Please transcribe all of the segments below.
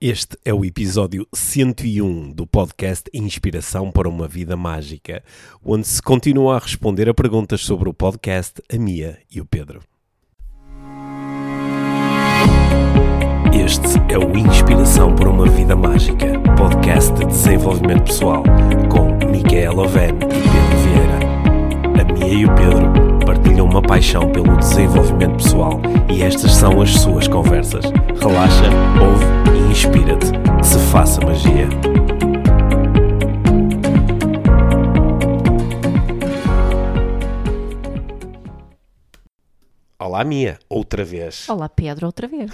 Este é o episódio 101 do podcast Inspiração para uma Vida Mágica, onde se continua a responder a perguntas sobre o podcast a Mia e o Pedro. Este é o Inspiração para uma Vida Mágica, podcast de desenvolvimento pessoal, com Micaela Oven e Pedro Vieira. A Mia e o Pedro partilham uma paixão pelo desenvolvimento pessoal e estas são as suas conversas. Relaxa, ouve e inspira-te. Se faça magia. Olá, Mia, outra vez. Olá, Pedro, outra vez.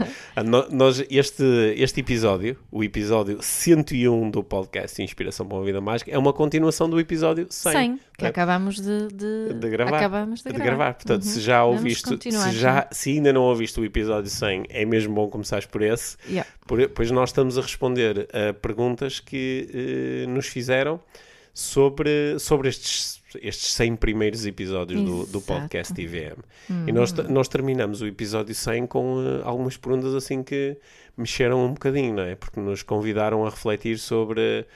Nós, este, este episódio, o episódio 101 do podcast Inspiração para uma Vida Mágica, é uma continuação do episódio 100. 100, que acabamos de, de, de gravar. Acabamos de, de gravar. gravar. Portanto, Uhum. se já Vamos ouviste, se, já, se ainda não ouviste o episódio 100, é mesmo bom começares por esse, Yeah. por- pois nós estamos a responder a perguntas que eh, nos fizeram sobre, sobre estes, estes 100 primeiros episódios do, do podcast IVM. E nós, nós terminamos o episódio 100 com eh, algumas perguntas assim que mexeram um bocadinho, não é? Porque nos convidaram a refletir sobre,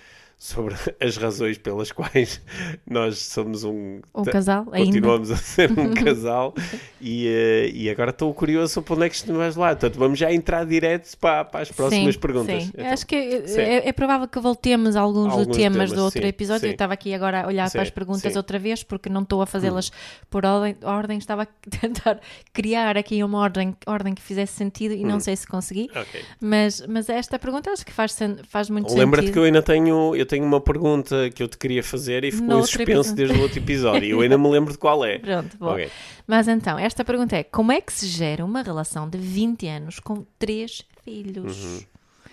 sobre as razões pelas quais nós somos um... Um casal, ainda. Continuamos a ser um casal e, eh, e agora estou curioso para onde é que isto vais lá. Portanto, vamos já entrar direto para, para as próximas sim, perguntas. Sim. Então, Acho que é, sim. é- é provável que voltemos a alguns, Alguns temas, temas, do outro sim, episódio. Eu estava aqui agora a olhar para as perguntas outra vez porque não estou a fazê-las por ordem, ordem. Estava a tentar criar aqui uma ordem, ordem que fizesse sentido e Hum. não sei se consegui. ok. Mas, mas esta pergunta acho que faz, faz muito Lembra-te sentido. que eu ainda tenho, eu tenho uma pergunta que eu te queria fazer e ficou No em suspenso desde o outro episódio. e eu ainda me lembro de qual é. Pronto, bom. Ok. Mas então, esta pergunta é: como é que se gera uma relação de 20 anos com três filhos?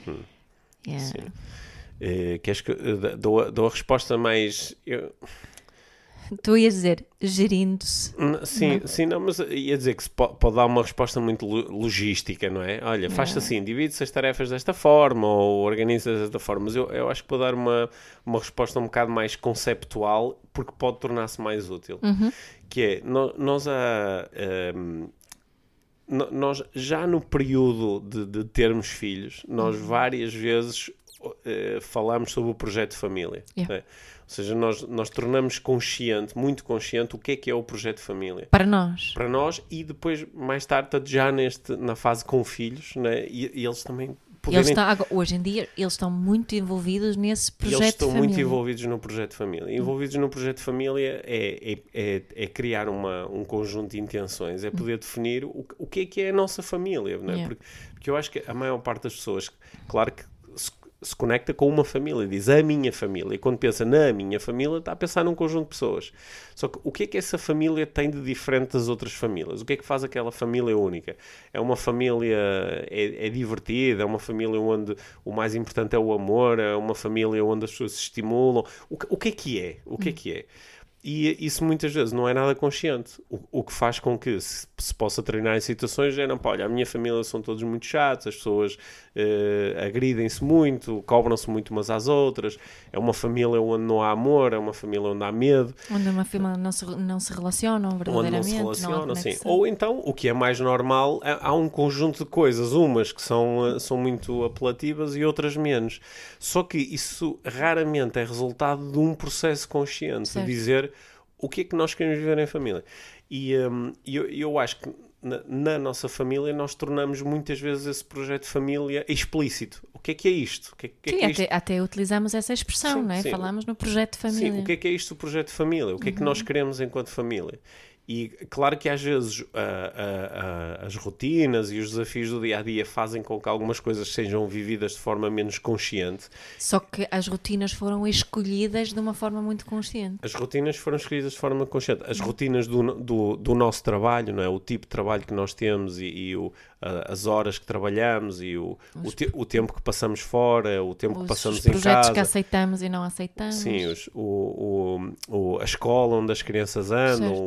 Yeah. Uhum. Sim. Eh, queres que eh, dou, a- dou a resposta mais. eu- Tu ias dizer gerindo-se. Sim, sim, não, mas ia dizer que se po- pode, dar uma resposta muito lo- logística, não é? Olha, faz-se assim, divide-se as tarefas desta forma ou organiza-se desta forma, mas eu, eu acho que vou dar uma, uma resposta um bocado mais conceptual porque pode tornar-se mais útil. Que é, nós a. ehm, no- nós já no período de, de termos filhos, nós várias vezes eh, falamos sobre o projeto de família. Yeah. não é? Ou seja, nós, nós tornamos consciente, muito consciente, o que é que é o projeto de família Para nós. para nós e depois, mais tarde, já neste, na fase com filhos, né? e, e eles também Eles poderem... estão, agora- hoje em dia, eles estão muito envolvidos nesse projeto eles estão de família. muito envolvidos no projeto de família. Envolvidos no projeto de família é, é, é, é criar uma, um conjunto de intenções, é poder definir o, o que é que é a nossa família. Não é? Yeah. porque, porque eu acho que a maior parte das pessoas, claro que se, conecta com uma família, diz a minha família, e quando pensa na minha família, está a pensar num conjunto de pessoas. Só que o que é que essa família tem de diferente das outras famílias? O que é que faz aquela família única? É uma família é, é divertida, é uma família onde o mais importante é o amor, é uma família onde as pessoas se estimulam. O, o que é que é? O que é que é? E isso muitas vezes não é nada consciente. O, o que faz com que se, se possa treinar em situações é, não, pá, olha, a minha família são todos muito chatos, as pessoas eh, agridem-se muito, cobram-se muito umas às outras, é uma família onde não há amor, é uma família onde há medo, Onde uma família não se, não se relacionam onde verdadeiramente. não se relacionam, assim. conexão. Ou então, o que é mais normal, há há um conjunto de coisas, umas que são, eh, são muito apelativas e outras menos. Só que isso raramente é resultado de um processo consciente, Certo. de dizer o que é que nós queremos viver em família. E hum, eu, eu acho que na, na nossa família nós tornamos muitas vezes esse projeto de família explícito. O que é que é isto? O que é, que é Sim, é isto? até, até utilizamos essa expressão, Sim, não é? sim. Falamos no projeto de família. Sim, o que é que é isto o projeto de família? O que é que Uhum. nós queremos enquanto família? E claro que às vezes ah, ah, ah, as rotinas e os desafios do dia a dia fazem com que algumas coisas sejam vividas de forma menos consciente. Só que as rotinas foram escolhidas de uma forma muito consciente. As rotinas foram escolhidas de forma consciente. As rotinas do, do, do nosso trabalho, não é? o tipo de trabalho que nós temos e, e o, a- as horas que trabalhamos e o, o, te- o tempo que passamos fora, o tempo que Os, passamos os em projetos casa. que aceitamos e não aceitamos. Sim, os- o, o, a escola onde as crianças andam,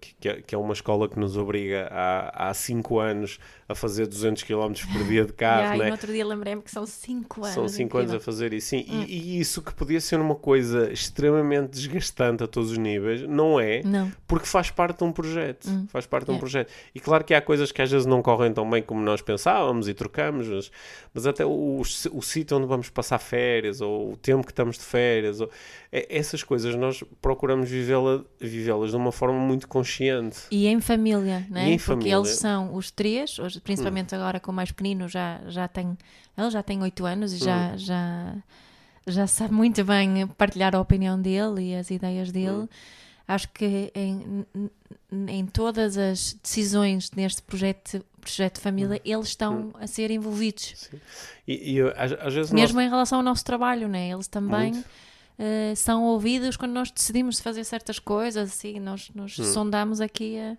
que, que é- que é uma escola que nos obriga há, há cinco anos a fazer 200 km por dia de carro, Yeah, e né? no outro dia lembrei-me que são 5 anos. São 5 anos a fazer isso, sim. Hum. E, e isso que podia ser uma coisa extremamente desgastante a todos os níveis, não é? Não. Porque faz parte de um projeto. Faz parte de um Yeah. projeto. E claro que há coisas que às vezes não correm tão bem como nós pensávamos e trocamos, mas, mas até o, o sítio onde vamos passar férias, ou o tempo que estamos de férias, ou, essas coisas nós procuramos vivê-la- vivê-las de uma forma muito consciente. E em família, né? E em Porque família. eles são os três, hoje, principalmente agora com o mais pequenino, já, já tem, ele já tem 8 anos e já, Hum. já, já sabe muito bem partilhar a opinião dele e as ideias dele. Hum. Acho que em, em todas as decisões neste projeto, projeto de família, eles estão a ser envolvidos. Sim. E, e, às, às vezes Mesmo nós... em relação ao nosso trabalho, né? Eles também Muito. Eh, são ouvidos quando nós decidimos fazer certas coisas, assim, nós, nós Hum. sondamos aqui a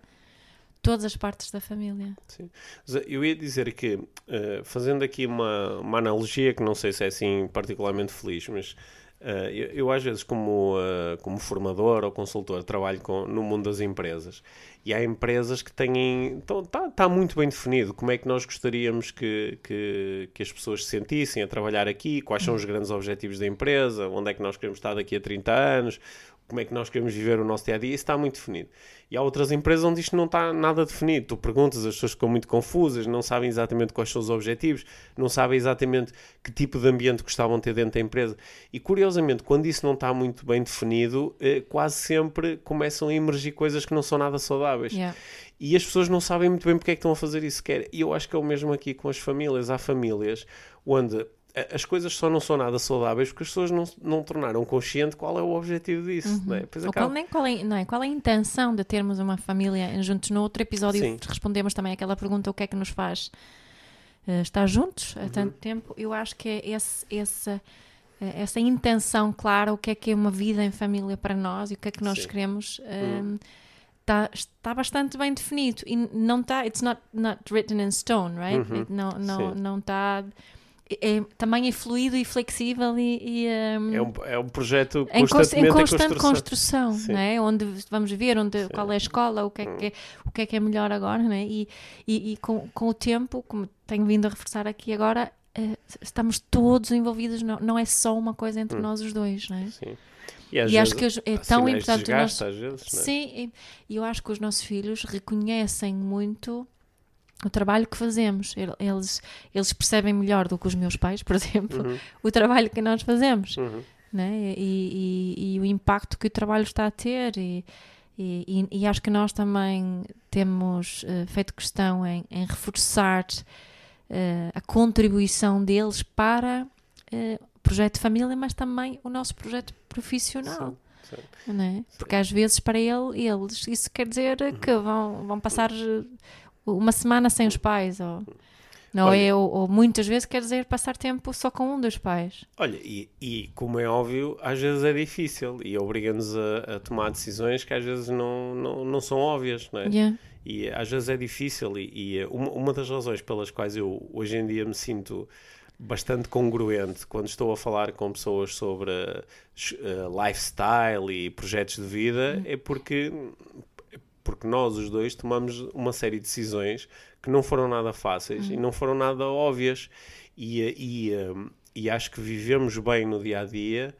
todas as partes da família. Sim. Mas Eu ia dizer que, eh, fazendo aqui uma, uma analogia que não sei se é assim particularmente feliz, mas eh, eu, eu às vezes como, eh, como formador ou consultor trabalho com, no mundo das empresas. E há empresas que têm, está tá muito bem definido como é que nós gostaríamos que, que, que as pessoas se sentissem a trabalhar aqui, quais são os grandes objetivos da empresa, onde é que nós queremos estar daqui a 30 anos, como é que nós queremos viver o nosso dia a dia, isso está muito definido. E há outras empresas onde isto não está nada definido. Tu perguntas, as pessoas ficam muito confusas, não sabem exatamente quais são os objetivos, não sabem exatamente que tipo de ambiente gostavam de ter dentro da empresa. E curiosamente, quando isso não está muito bem definido, eh, quase sempre começam a emergir coisas que não são nada saudáveis. Yeah. E as pessoas não sabem muito bem porque é que estão a fazer isso sequer. E eu acho que é o mesmo aqui com as famílias. Há famílias onde as coisas só não são nada saudáveis porque as pessoas não, não tornaram consciente qual é o objetivo disso. Não é? Acaba- qual, nem qual, é, não é? qual é a intenção de termos uma família juntos? No outro episódio Sim. respondemos também aquela pergunta: o que é que nos faz eh, estar juntos Uhum. há tanto tempo? Eu acho que é esse, essa, eh, essa intenção clara, o que é que é uma vida em família para nós e o que é que nós Sim. Uhum. queremos. ehm, Está, está bastante bem definido e não está, it's not, not written in stone, right? Uhum. Não, não, Sim. não está, é, também é fluido e flexível e, e, ehm, É um, é um projeto em, constantemente em em constante construção. construção, Sim. não é? onde vamos ver onde, qual é a escola, o que é que é, o que é, que é melhor agora, não é? e, e, e com, com o tempo, como tenho vindo a reforçar aqui agora, eh, estamos todos envolvidos, não, não é só uma coisa entre nós os dois. Não é? Sim. E, E acho que é há tão importante desgaste, nosso- vezes, não é? Sim, e eu acho que os nossos filhos reconhecem muito o trabalho que fazemos. El- Eles, eles percebem melhor do que os meus pais, por exemplo, Uhum. o trabalho que nós fazemos Uhum. né? e, e, e o impacto que o trabalho está a ter. E, e, acho que nós também temos eh, feito questão em, em reforçar eh, a contribuição deles para eh, o projeto de família, mas também o nosso projeto profissional. Sim, né? Porque às vezes para ele, eles isso quer dizer Uhum. que vão, vão passar uma semana sem os pais ou, não Olha- é? Ou, ou muitas vezes quer dizer passar tempo só com um dos pais. Olha, e, e como é óbvio, às vezes é difícil e obriga-nos a, a tomar decisões que às vezes não, não, não são óbvias, não é? Yeah. E às vezes é difícil e, e, eh, uma, uma das razões pelas quais eu hoje em dia me sinto bastante congruente quando estou a falar com pessoas sobre eh, lifestyle e projetos de vida é porque porque nós os dois tomamos uma série de decisões que não foram nada fáceis e não foram nada óbvias e, eh, e, eh, e acho que vivemos bem no dia a dia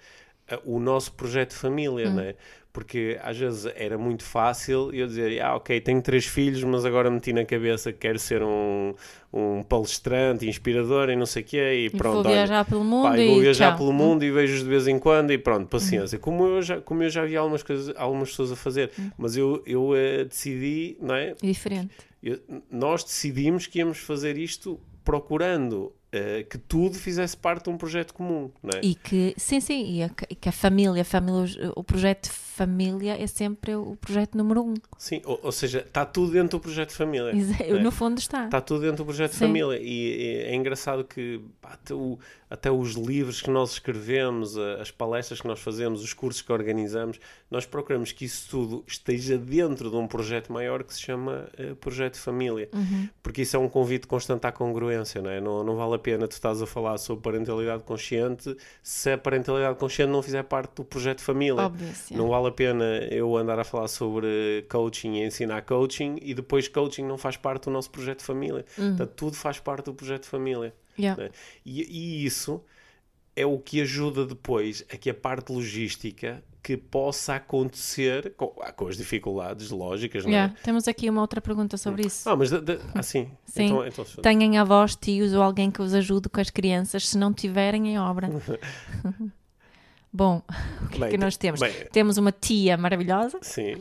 eh, o nosso projeto de família, né? Porque às vezes era muito fácil eu dizer, ah, ok, tenho três filhos, mas agora meti na cabeça que quero ser um, um palestrante, inspirador e não sei o quê, e E pronto, vou olha, viajar pelo mundo Pá, e vou viajar tchau. pelo mundo e vejo-os de vez em quando e pronto, paciência. Como, eu já, como eu já vi algumas, coisas, algumas pessoas a fazer, mas eu, eu eh, decidi, não é? Diferente. Eu- nós decidimos que íamos fazer isto procurando eh, que tudo fizesse parte de um projeto comum, não é? E que, sim, sim, e, a, e que a família, a família, o projeto de família é sempre o projeto número um. Sim, ou, ou seja, está tudo dentro do projeto de família. É. No fundo está. Está tudo dentro do projeto de família. E, e é engraçado que até, o, até os livros que nós escrevemos, as palestras que nós fazemos, os cursos que organizamos, nós procuramos que isso tudo esteja dentro de um projeto maior que se chama uh, Projeto Família. Uhum. Porque isso é um convite constante à congruência, não é? Não, não vale a pena tu estás a falar sobre parentalidade consciente se a parentalidade consciente não fizer parte do projeto família. Óbvio. Não vale a pena eu andar a falar sobre coaching e ensinar coaching e depois coaching não faz parte do nosso projeto família. Uhum. Portanto, tudo faz parte do projeto família. Yeah. né? E, e isso é o que ajuda depois a que a parte logística que possa acontecer com, com as dificuldades lógicas, não é? Yeah. Temos aqui uma outra pergunta sobre isso. Ah, mas de- de- assim, Sim. então, então Tenham avós, tios ou alguém que os ajude com as crianças se não tiverem em obra. Bom, o que é Bem, que nós temos? bem, Temos uma tia maravilhosa, sim,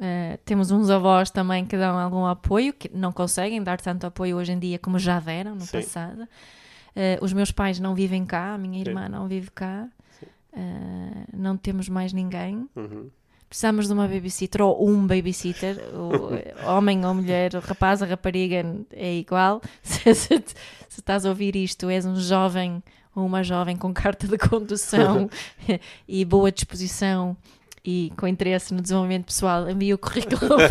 eh, temos uns avós também que dão algum apoio, que não conseguem dar tanto apoio hoje em dia como já deram no Sim. passado. Eh, os meus pais não vivem cá, a minha Sim. irmã não vive cá, Sim. Eh, não temos mais ninguém. uhum. Precisamos de uma babysitter ou um babysitter, o homem ou mulher, o rapaz ou rapariga é igual. Se, se- se estás a ouvir isto, és um jovem uma jovem com carta de condução e boa disposição e com interesse no desenvolvimento pessoal, envia o currículo.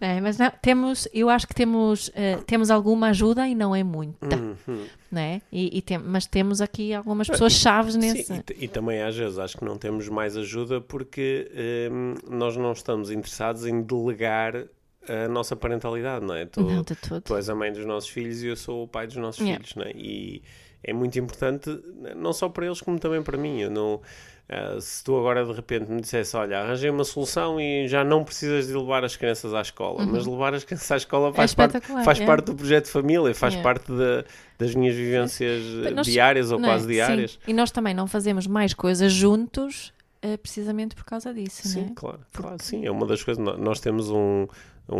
É, mas não, temos, eu acho que temos, eh, temos alguma ajuda e não é muita, Uhum. né? E, e tem, mas temos aqui algumas pessoas chaves nesse. Sim, e, e também às vezes acho que não temos mais ajuda porque hum, nós não estamos interessados em delegar a nossa parentalidade, não é? Tu, não, de tudo. tu és a mãe dos nossos filhos e eu sou o pai dos nossos Yeah. filhos, não é? E é muito importante, não só para eles como também para mim. Eu não, ah, se tu agora de repente me dissesse, olha, arranjei uma solução e já não precisas de levar as crianças à escola, mas levar as crianças à escola faz, parte, Uhum. espetacular, faz parte do projeto de família, faz parte da- das minhas vivências eh, Nós- diárias ou é? quase diárias. Sim. E nós também não fazemos mais coisas juntos eh, precisamente por causa disso, Sim, né? claro, claro, sim, é uma das coisas. nó- Nós temos um, um-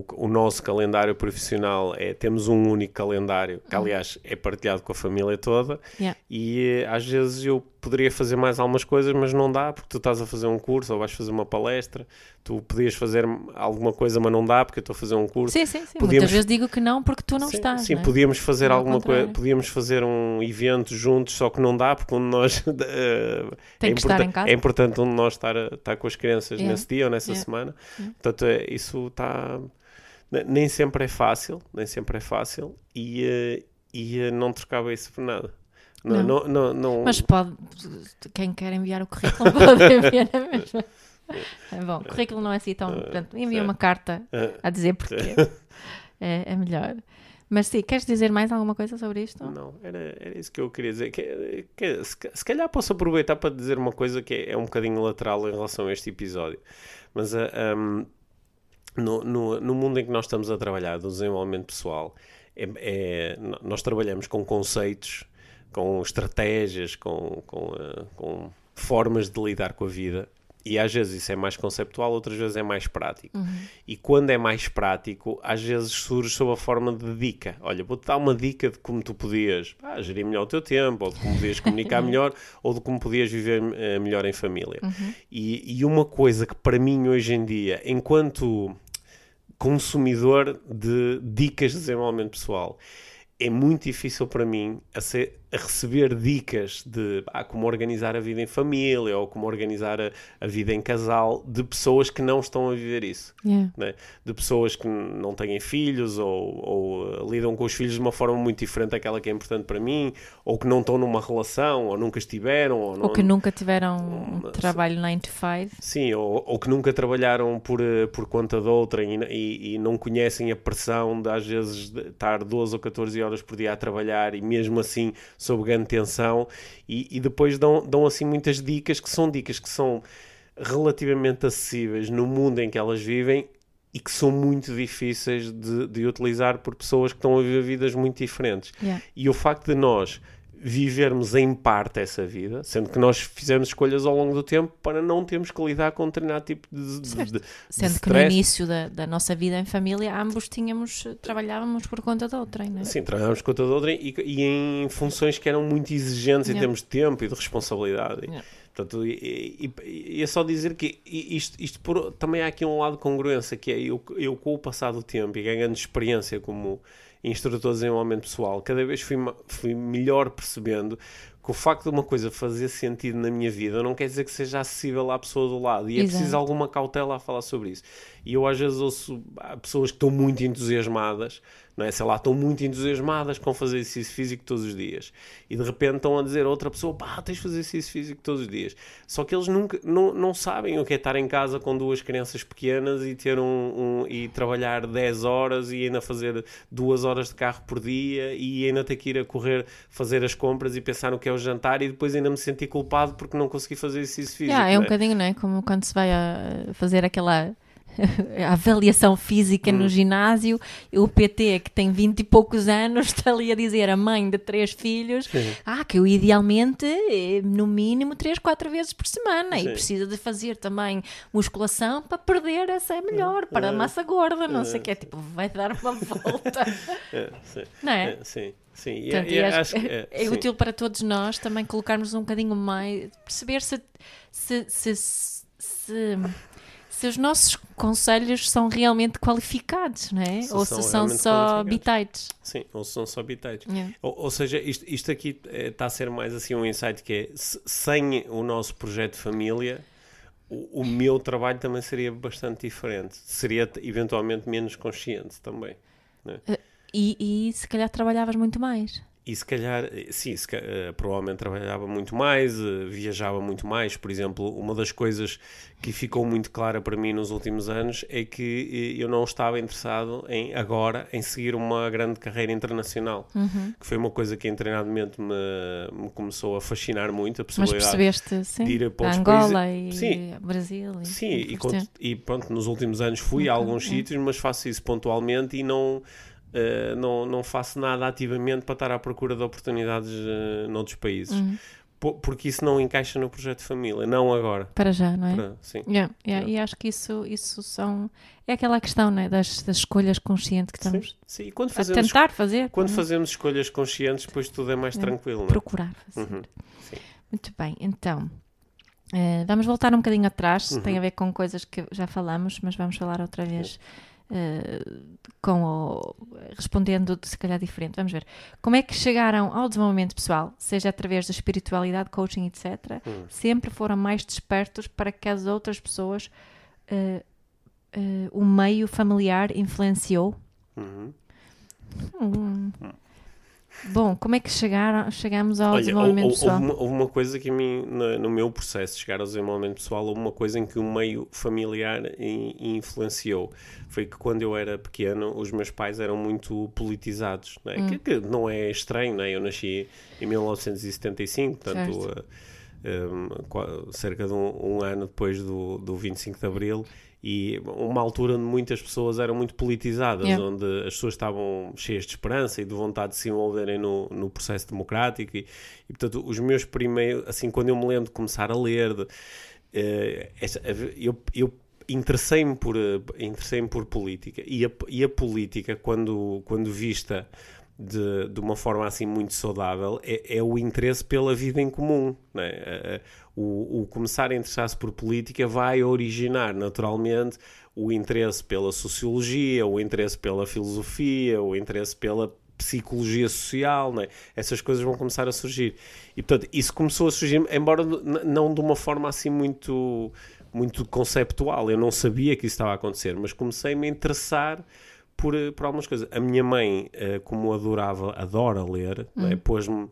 o, o nosso calendário profissional é temos um único calendário que aliás é partilhado com a família toda Uhum. Yeah. e eh, às vezes eu poderia fazer mais algumas coisas mas não dá porque tu estás a fazer um curso ou vais fazer uma palestra tu podias fazer alguma coisa mas não dá porque eu estou a fazer um curso Sim, sim, sim. Podíamos- Muitas vezes digo que não porque tu não sim, estás. sim né? podíamos fazer Ao alguma coisa podíamos fazer um evento juntos só que não dá porque um de nós eh, é que estar importa- em casa. é importante um de nós estar, a- estar com as crianças Yeah. nesse dia ou nessa Yeah. semana. Portanto, é- isso está. Ne- Nem sempre é fácil, nem sempre é fácil e, eh, e eh, não trocava isso por nada. Não, Não. não, não, Mas pode, quem quer enviar o currículo pode enviar na mesma. É bom, o currículo não é assim tão. Portanto, envia uma carta eh, a dizer porquê. É, é melhor. Mas sim, queres dizer mais alguma coisa sobre isto? Não, era, era isso que eu queria dizer. Que, que- se, se calhar posso aproveitar para dizer uma coisa que é, é um bocadinho lateral em relação a este episódio. Mas ah, ahm, no, no, no mundo em que nós estamos a trabalhar, do desenvolvimento pessoal, é, é- nós trabalhamos com conceitos, com estratégias, com, com, ah, com formas de lidar com a vida. E às vezes isso é mais conceptual, outras vezes é mais prático. E quando é mais prático, às vezes surge sob a forma de dica. Olha, vou-te dar uma dica de como tu podias pá, gerir melhor o teu tempo, ou de como podias comunicar melhor, ou de como podias viver eh, melhor em família. E, e uma coisa que para mim hoje em dia, enquanto consumidor de dicas de desenvolvimento pessoal, é muito difícil para mim a, ser- a receber dicas de ah, como organizar a vida em família ou como organizar a, a vida em casal de pessoas que não estão a viver isso. Yeah. né? De pessoas que não têm filhos ou, ou, uh, lidam com os filhos de uma forma muito diferente daquela que é importante para mim, ou que não estão numa relação, ou nunca estiveram, ou, não, Ou que nunca tiveram um Mas- trabalho 9 to 5. Sim, ou, ou que nunca trabalharam por, eh, por conta de outrem e, e- e não conhecem a pressão de às vezes de estar 12 ou 14 horas por dia a trabalhar e mesmo assim sob grande tensão e, e depois dão, dão assim muitas dicas que são dicas que são relativamente acessíveis no mundo em que elas vivem e que são muito difíceis de, de utilizar por pessoas que estão a viver vidas muito diferentes. Yeah. E o facto de nós vivermos em parte essa vida, sendo que nós fizemos escolhas ao longo do tempo para não termos que lidar com um determinado tipo de, de, de, de Sendo que no início da, da nossa vida em família, ambos tínhamos, trabalhávamos por conta de outrem, não é? Sim, trabalhámos com toda outra e, e em funções que eram muito exigentes em Yeah. termos de tempo e de responsabilidade. Yeah. Portanto, e, e, e, é só dizer que isto, isto por, também há aqui um lado de congruência, que é eu, eu com o passar do tempo e ganhando experiência como instrutor de desenvolvimento pessoal, cada vez fui, fui melhor percebendo que o facto de uma coisa fazer sentido na minha vida não quer dizer que seja acessível à pessoa do lado. E é Exato. preciso alguma cautela a falar sobre isso. E eu às vezes ouço pessoas que estão muito entusiasmadas não é? Sei lá, estão muito entusiasmadas com fazer exercício físico todos os dias e de repente estão a dizer a outra pessoa, pá, tens de fazer exercício físico todos os dias. Só que eles nunca, não, não sabem o que é estar em casa com duas crianças pequenas e ter um, um e trabalhar 10 horas e ainda fazer duas horas de carro por dia e ainda ter que ir a correr fazer as compras e pensar no que é o jantar e depois ainda me sentir culpado porque não consegui fazer exercício físico. Yeah, é um é? bocadinho, não é? Como quando se vai a fazer aquela a avaliação física hum. no ginásio, o PT que tem 20 e poucos anos está ali a dizer a mãe de três filhos Sim. ah, que eu idealmente eh, no mínimo 3, 4 vezes por semana Sim. e precisa de fazer também musculação para perder essa é melhor, para a massa gorda, não sei o que é, tipo, vai dar uma volta é, não é? é sim. Sim, Portanto, e, e acho, é, é útil para todos nós também colocarmos um bocadinho mais, perceber se, se, se, se se os nossos conselhos são realmente qualificados, não é? Se ou se são só bitites. Sim, ou se são só bitites. Yeah. Ou, ou, seja, isto, isto aqui está eh, a ser mais assim um insight que é, sem o nosso projeto de família, o, o meu trabalho também seria bastante diferente. Seria eventualmente menos consciente também. É? E, e se calhar trabalhavas muito mais. E se calhar, sim, se, uh, provavelmente trabalhava muito mais, uh, viajava muito mais. Por exemplo, uma das coisas que ficou muito clara para mim nos últimos anos é que eu não estava interessado em agora em seguir uma grande carreira internacional, uhum. que foi uma coisa que em treinamento me, me começou a fascinar muito. A possibilidade Mas percebeste, sim, de ir para Angola países. e sim, Brasil. E, sim, e, e, pronto, nos últimos anos fui a alguns sítios, mas faço isso pontualmente e não Uh, não, não faço nada ativamente para estar à procura de oportunidades uh, noutros países. Uhum. Porque isso não encaixa no projeto de família, não agora. Para já, não é? Para, sim. Yeah, yeah. E acho que isso, isso são. É aquela questão né, das, das escolhas conscientes que estamos sim, sim. Quando fazemos, a tentar fazer. Quando é? fazemos escolhas conscientes, depois tudo é mais tranquilo. Não é? Procurar fazer. Uhum. Muito bem, então. Uh, vamos voltar um bocadinho atrás, uhum. tem a ver com coisas que já falamos, mas vamos falar outra vez. Uh, com o, respondendo se calhar diferente. Vamos ver. Como é que chegaram ao desenvolvimento pessoal, seja através da espiritualidade, coaching, etc., hum. sempre foram mais despertos para que as outras pessoas uh, uh, o meio familiar influenciou? Uhum. Hum. Hum. Bom, como é que chegaram, chegamos ao Olha, desenvolvimento houve, pessoal? Houve uma, houve uma, coisa que mim, no, no, meu processo de chegar ao desenvolvimento pessoal, houve uma coisa em que o meio familiar influenciou. Foi que quando eu era pequeno, os meus pais eram muito politizados, não é? Hum. Que, que, não é estranho, não é? Eu nasci em 1975, portanto, uh, um, cerca de um, um, ano depois do, do 25 de Abril, e uma altura onde muitas pessoas eram muito politizadas, yeah. onde as pessoas estavam cheias de esperança e de vontade de se envolverem no, no processo democrático e, e, portanto os meus primeiros, assim, quando eu me lembro de começar a ler, de, uh, essa, eu, eu interessei-me por, interessei por política e a, e a política, quando, quando vista de, de uma forma assim muito saudável é, é o interesse pela vida em comum. É? O, o, começar a interessar-se por política vai originar naturalmente o interesse pela sociologia, o interesse pela filosofia, o interesse pela psicologia social, é? essas coisas vão começar a surgir. E portanto, isso começou a surgir, embora não de uma forma assim muito, muito conceptual. Eu não sabia que isso estava a acontecer, mas comecei-me a interessar por, por algumas coisas. A minha mãe, uh, como adorava, adora ler, hum. né? pôs-me,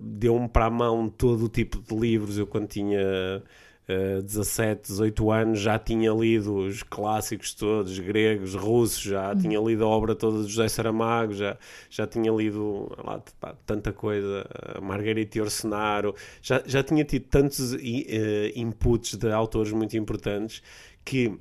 deu-me para a mão todo o tipo de livros. Eu, quando tinha uh, 17, 18 anos, já tinha lido os clássicos todos, gregos, russos, já hum. tinha lido a obra toda de José Saramago, já, já tinha lido lá, pá, tanta coisa, Margarita Orsenaro, já, já tinha tido tantos uh, inputs de autores muito importantes que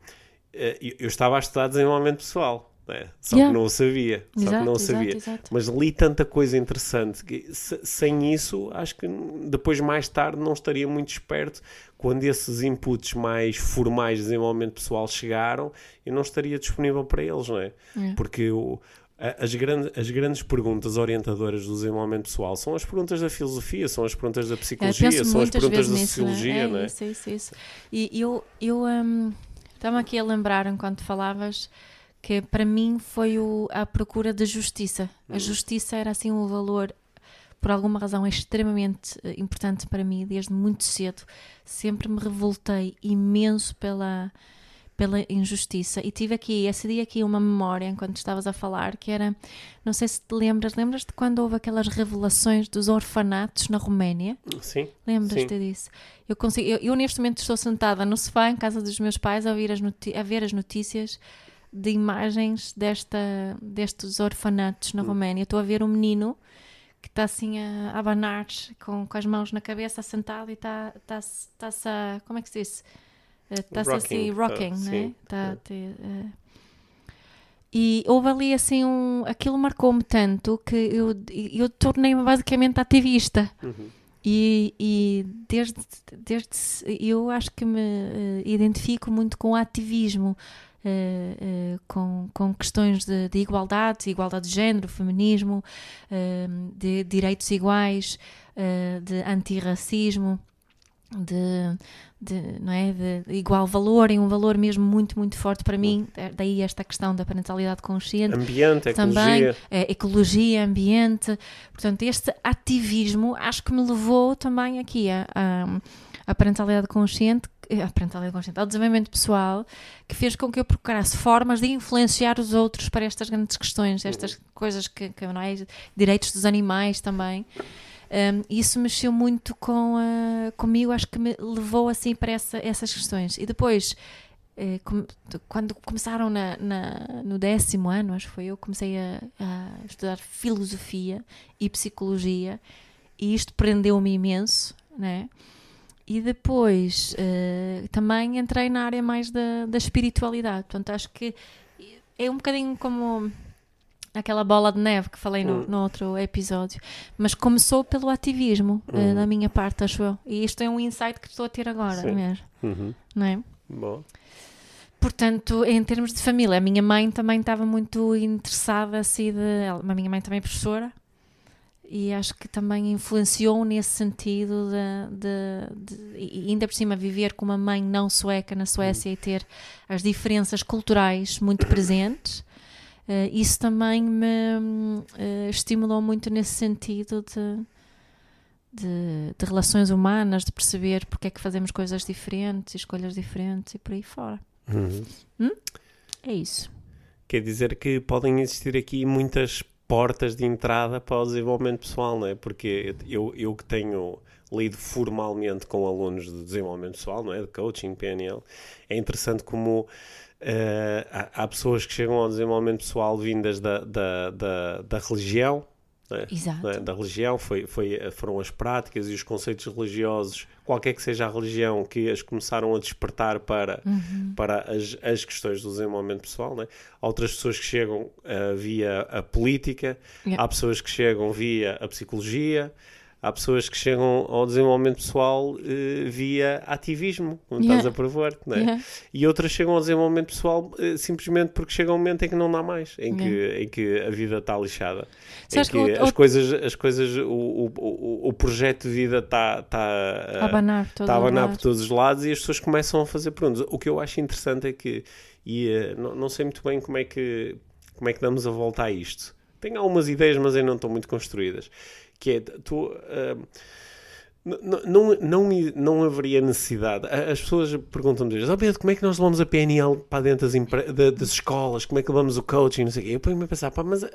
eu estava a estudar desenvolvimento pessoal. É, só yeah. que não o sabia. Exato, só que não o sabia. Exato, exato. Mas li tanta coisa interessante que sem isso acho que depois mais tarde não estaria muito esperto quando esses inputs mais formais de desenvolvimento pessoal chegaram eu não estaria disponível para eles, não é? é. Porque o, As grandes, as grandes perguntas orientadoras do desenvolvimento pessoal são as perguntas da filosofia, são as perguntas da psicologia, são as perguntas da nisso, sociologia, não é? é isso, isso, isso. E eu, eu um, estava aqui a lembrar, enquanto falavas, que para mim foi o, a procura da justiça. A hum. justiça era assim um valor por alguma razão extremamente eh, importante para mim desde muito cedo. Sempre me revoltei imenso pela pela injustiça e tive aqui esse dia aqui uma memória enquanto estavas a falar que era não sei se te lembras lembras-te quando houve aquelas revelações dos orfanatos na Roménia sim lembras-te disso eu consigo eu, eu, neste momento estou sentada no sofá em casa dos meus pais a ouvir as a ver as notícias de imagens desta destes orfanatos na hum. Roménia estou a ver um menino que está assim a, abanar com, com as mãos na cabeça, sentado e está tá, tá, tá a. Como é que se diz? Está-se eh, assim, rocking, uh, né? Tá, uh, e houve ali assim um. Aquilo marcou-me tanto que eu, eu tornei-me basicamente ativista. Uhum. E, e desde, desde. Eu acho que me uh, identifico muito com o ativismo. Uh, uh, com, com questões de, de, igualdade, igualdade de género, feminismo, uh, de direitos iguais, de antirracismo, de, de, não é, de igual valor e um valor mesmo muito, muito forte para mim. Daí esta questão da parentalidade consciente. Ambiente, também, ecologia. ecologia, ambiente. Portanto, este ativismo acho que me levou também aqui a, a, a parentalidade consciente a parentalidade consciente, ao desenvolvimento pessoal, que fez com que eu procurasse formas de influenciar os outros para estas grandes questões, estas uhum. coisas que, que não é? direitos dos animais também. Um, isso mexeu muito com, uh, comigo, acho que me levou assim para essa, essas questões. E depois, uh, com, quando começaram na, na, no décimo ano, acho que foi eu, comecei a, a estudar filosofia e psicologia, e isto prendeu-me imenso, né? E depois uh, também entrei na área mais da, da espiritualidade. Portanto, acho que é um bocadinho como aquela bola de neve que falei no, hum. no outro episódio. Mas começou pelo ativismo uh, da minha parte, acho eu. E isto é um insight que estou a ter agora Sim. mesmo. Uhum. Não é? Bom. Portanto, em termos de família, a minha mãe também estava muito interessada assim de. A minha mãe também é professora e acho que também influenciou nesse sentido de, de, de, ainda por cima viver com uma mãe não sueca na Suécia e ter as diferenças culturais muito presentes uh, isso também me uh, estimulou muito nesse sentido de, de, de, relações humanas, de perceber porque é que fazemos coisas diferentes, escolhas diferentes e por aí fora. Uhum. Hum? É isso. Quer dizer que podem existir aqui muitas portas de entrada para o desenvolvimento pessoal, não é? Porque eu, eu que tenho lido formalmente com alunos de desenvolvimento pessoal, não é? De coaching, PNL, é interessante como Uh, há, há, pessoas que chegam ao desenvolvimento pessoal vindas da, da, da, da religião, é? Da religião, foi, foi, foram as práticas e os conceitos religiosos, qualquer que seja a religião, que as começaram a despertar para, uhum. para as, as questões do desenvolvimento pessoal. Né? Há outras pessoas que chegam uh, via a política, yeah. há pessoas que chegam via a psicologia, há pessoas que chegam ao desenvolvimento pessoal uh, via ativismo, como yeah. estás a provar, é? yeah. e outras chegam ao desenvolvimento pessoal uh, simplesmente porque chega um momento em que não dá mais, em, yeah. que, em que a vida está lixada, em que, as coisas, as coisas o, o, o projeto de vida está tá, a abanar, tá a abanar por todos os lados e as pessoas começam a fazer perguntas. O que eu acho interessante é que, e uh, não, não sei muito bem como é que como é que damos a volta a isto. Tenho algumas ideias, mas ainda não estão muito construídas que é tu uh, não, não, não, não haveria necessidade. As pessoas perguntam-me oh Pedro, como é que nós levamos a PNL para dentro das, das escolas? Como é que levamos o coaching? Não sei o quê. Eu ponho-me a pensar, pá, mas uh,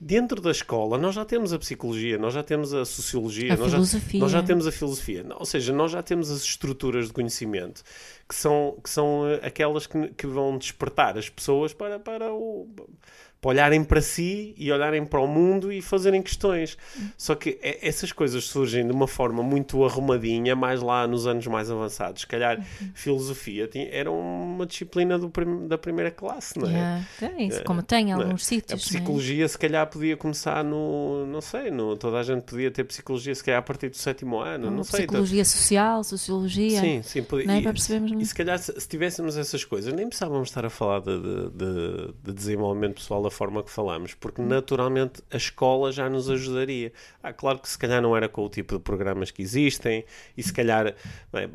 dentro da escola nós já temos a psicologia, nós já temos a sociologia, a nós, filosofia. Já, nós já temos a filosofia. Ou seja, nós já temos as estruturas de conhecimento que são, que são ah, aquelas que, que vão despertar as pessoas para, para o para olharem para si e olharem para o mundo e fazerem questões. Só que essas coisas surgem de uma forma muito arrumadinha, mais lá nos anos mais avançados. Se calhar, uhum. filosofia tinha, era uma disciplina prim, da primeira classe, não é? Yeah. É isso, como tem em é? alguns sítios. A é? psicologia, é? se calhar, podia começar no. Não sei, no, toda a gente podia ter psicologia, se calhar, a partir do sétimo ano. Não, não sei. Psicologia então... social, sociologia. Sim, sim. Podia, é? e, para percebermos e se calhar, se, se, tivéssemos essas coisas, nem precisávamos estar a falar de, de, de, de desenvolvimento pessoal forma que falamos, porque naturalmente a escola já nos ajudaria. Ah, claro que se calhar não era com o tipo de programas que existem, e se calhar bem,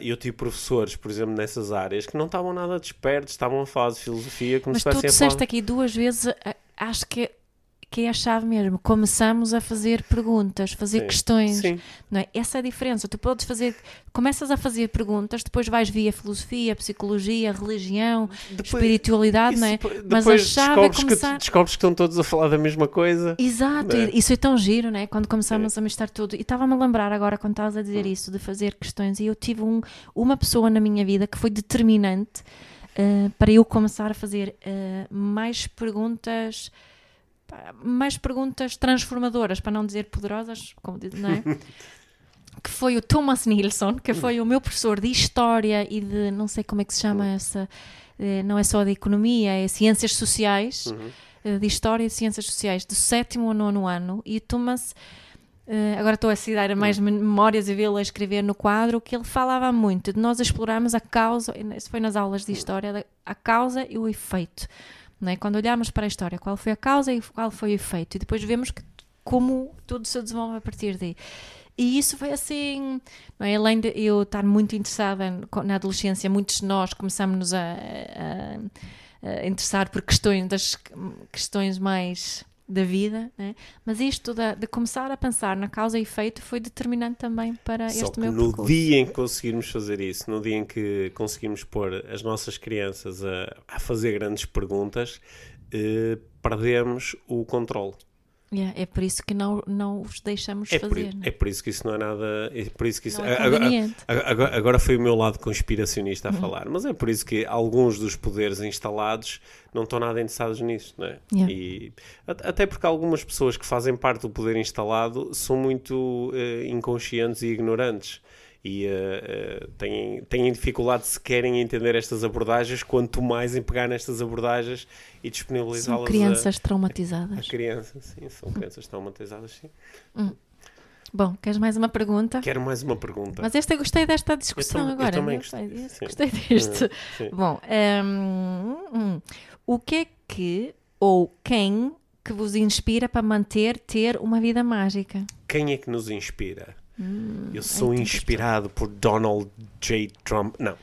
eu tive professores, por exemplo, nessas áreas que não estavam nada despertos, estavam a falar de filosofia como Mas se tu a disseste falar. aqui duas vezes, a- acho que, que é a chave mesmo. Começamos a fazer perguntas, fazer Sim. questões. Sim, Não é? Essa é a diferença. Tu podes fazer, começas a fazer perguntas, depois vais via filosofia, psicologia, religião, espiritualidade, não é? Isso, Mas depois a chave é descobres, que, começar- descobres que estão todos a falar da mesma coisa. Exato, Não é? isso é tão giro, né? Quando começamos a misturar tudo. E estava-me a lembrar agora, quando estavas a dizer isso, de fazer questões, e eu tive um, uma pessoa na minha vida que foi determinante eh, para eu começar a fazer eh, mais perguntas. Mais perguntas transformadoras, para não dizer poderosas, como diz, não é? que foi o Thomas Nilsson, que foi o meu professor de História e de, não sei como é que se chama essa, eh, não é só de Economia, é Ciências Sociais, Uhum. eh, de História e Ciências Sociais, do sétimo ao nono ano, e o Thomas, eh, agora estou a citar mais Uhum. memórias e vê-lo a escrever no quadro, que ele falava muito de nós explorarmos a causa, isso foi nas aulas de História, da- a causa e o efeito. Não é? Quando olhamos para a história, qual foi a causa e qual foi o efeito, e depois vemos que, como tudo se desenvolve a partir daí. E isso foi assim, é? além de eu estar muito interessada na adolescência, muitos de nós começamos a, a- a interessar por questões das questões mais da vida, né? mas isto da- de, começar a pensar na causa e efeito foi determinante também para Só este meu no percurso. dia em que conseguirmos fazer isso, no dia em que conseguirmos pôr as nossas crianças a, a fazer grandes perguntas, eh, perdemos o controle. Yeah, é por isso que não, não os deixamos É por, fazer. né? é por isso que isso não é nada. É por isso que isso, é agora, agora, agora foi o meu lado conspiracionista Uhum. a falar, mas é por isso que alguns dos poderes instalados não estão nada interessados nisto, não é? Yeah. E, até porque algumas pessoas que fazem parte do poder instalado são muito eh, inconscientes e ignorantes. E eh, têm, têm dificuldade se querem entender estas abordagens, quanto mais em pegar nestas abordagens e disponibilizá-las São a- crianças a, traumatizadas. crianças. Sim, são crianças traumatizadas, sim. Bom, queres mais uma pergunta? Quero mais uma pergunta. Mas esta eu gostei desta discussão eu agora. também né? gostei. Gostei deste. Sim. Bom, hum, hum, o que é que ou quem que vos inspira para manter, ter uma vida mágica? Quem é que nos inspira? Hum, Eu sou inspirado por Donald J. Trump. Não,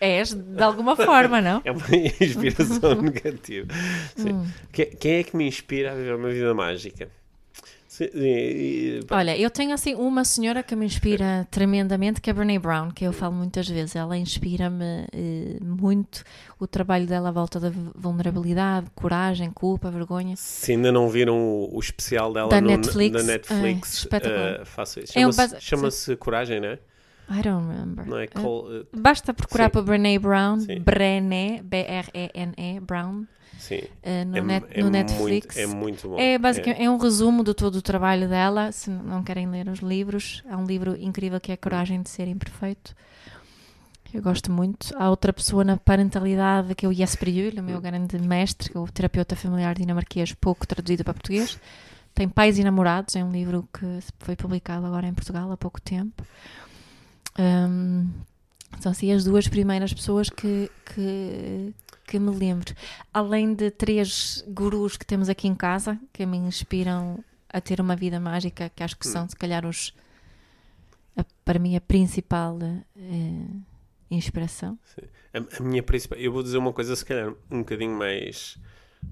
És, de alguma forma, não? é uma inspiração negativa. Sim. Hum. Que- Quem é que me inspira a viver uma vida mágica? Sim, e- Olha, eu tenho assim uma senhora que me inspira tremendamente, que é a Brené Brown, que eu falo muitas vezes. Ela inspira-me eh, muito o trabalho dela à volta da vulnerabilidade, coragem, culpa, vergonha. Se ainda não viram o, o especial dela Da no- Netflix, na Netflix, é, espetacular. eh, faço isso. É um Chama-se base- chama-se Coragem, não é? I don't remember. Não é? Eh, Col- eh, Basta procurar Sim. para Brené Brown, Sim. Brené, B-R-E-N-E, Brown, sim. eh, no, É, net, é no Netflix. Muito, é muito bom. É basicamente é. um resumo de todo o trabalho dela. Se não querem ler os livros, há um livro incrível que é Coragem de Ser Imperfeito. Eu gosto muito. Há outra pessoa na parentalidade que é o Jesper Juhl, o meu grande mestre, o terapeuta familiar dinamarquês, pouco traduzido para português. Tem Pais e Namorados, é um livro que foi publicado agora em Portugal há pouco tempo. Hum, são assim as duas primeiras pessoas que, que, que me lembro. Além de três gurus que temos aqui em casa, que me inspiram a ter uma vida mágica, que acho que são, se calhar, os, a- para mim, a principal eh, inspiração. A, a minha principal. Eu vou dizer uma coisa, se calhar, um bocadinho mais,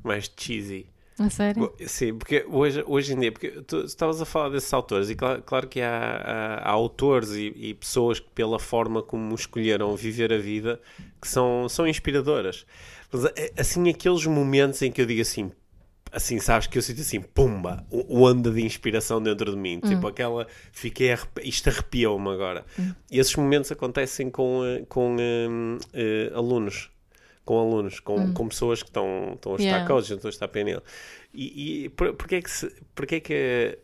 mais cheesy. A sério? Sim, porque hoje, hoje em dia, porque tu estavas a falar desses autores, e claro, claro que há, há- há autores e, e pessoas que, pela forma como escolheram viver a vida, que são, são inspiradoras. Mas é- assim, aqueles momentos em que eu digo assim, assim, sabes, que eu sinto assim, pumba, onda de inspiração dentro de mim, tipo aquela, fiquei, arrepi- isto arrepiou-me agora. E esses momentos acontecem com, eh, com hum, eh, alunos com alunos, com, com pessoas que estão, estão a estar Yeah. coaches, estão a estar PNL. E, e por, porquê é que, se, porquê é que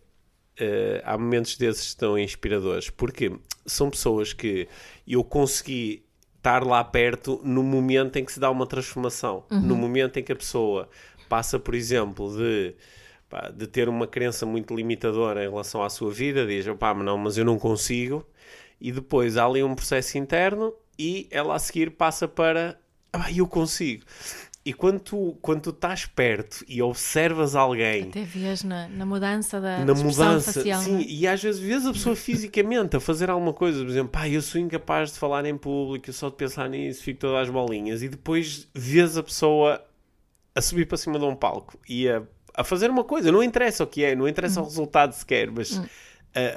eh, há momentos desses tão inspiradores? Porque são pessoas que eu consegui estar lá perto no momento em que se dá uma transformação, no momento em que a pessoa passa, por exemplo, de pá, de ter uma crença muito limitadora em relação à sua vida, diz, pá, não, mas eu não consigo, e depois há ali um processo interno e ela a seguir passa para, ah, eu consigo. E quando tu, quando tu estás perto e observas alguém Até vês na, na mudança da na mudança, facial. sim, não é? e às vezes vês a pessoa fisicamente a fazer alguma coisa, por exemplo, pá, eu sou incapaz de falar em público, eu só de pensar nisso, fico todas as bolinhas, e depois vês a pessoa a subir para cima de um palco e a, a fazer uma coisa, não interessa o que é, não interessa o resultado sequer, mas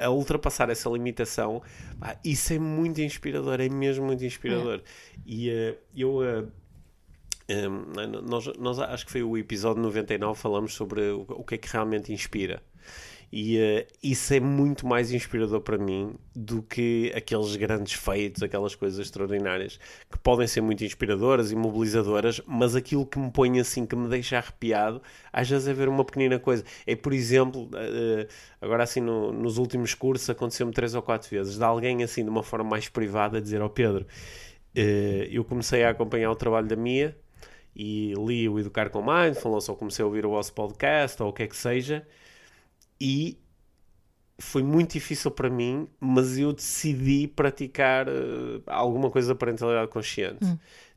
a, a ultrapassar essa limitação, pá, isso é muito inspirador, é mesmo muito inspirador. E eh, eu. eh, um, nós, nós acho que foi o episódio 99 falamos sobre o, o que é que realmente inspira e eh, isso é muito mais inspirador para mim do que aqueles grandes feitos, aquelas coisas extraordinárias que podem ser muito inspiradoras e mobilizadoras, mas aquilo que me põe assim, que me deixa arrepiado, às vezes é ver uma pequenina coisa. É, por exemplo, eh, agora assim no- nos últimos cursos aconteceu-me três ou quatro vezes, de alguém assim de uma forma mais privada dizer ao Pedro, eh, eu comecei a acompanhar o trabalho da Mia e li o Educar com Mindfulness ou comecei a ouvir o vosso podcast ou o que é que seja e foi muito difícil para mim, mas eu decidi praticar eh, alguma coisa da parentalidade consciente.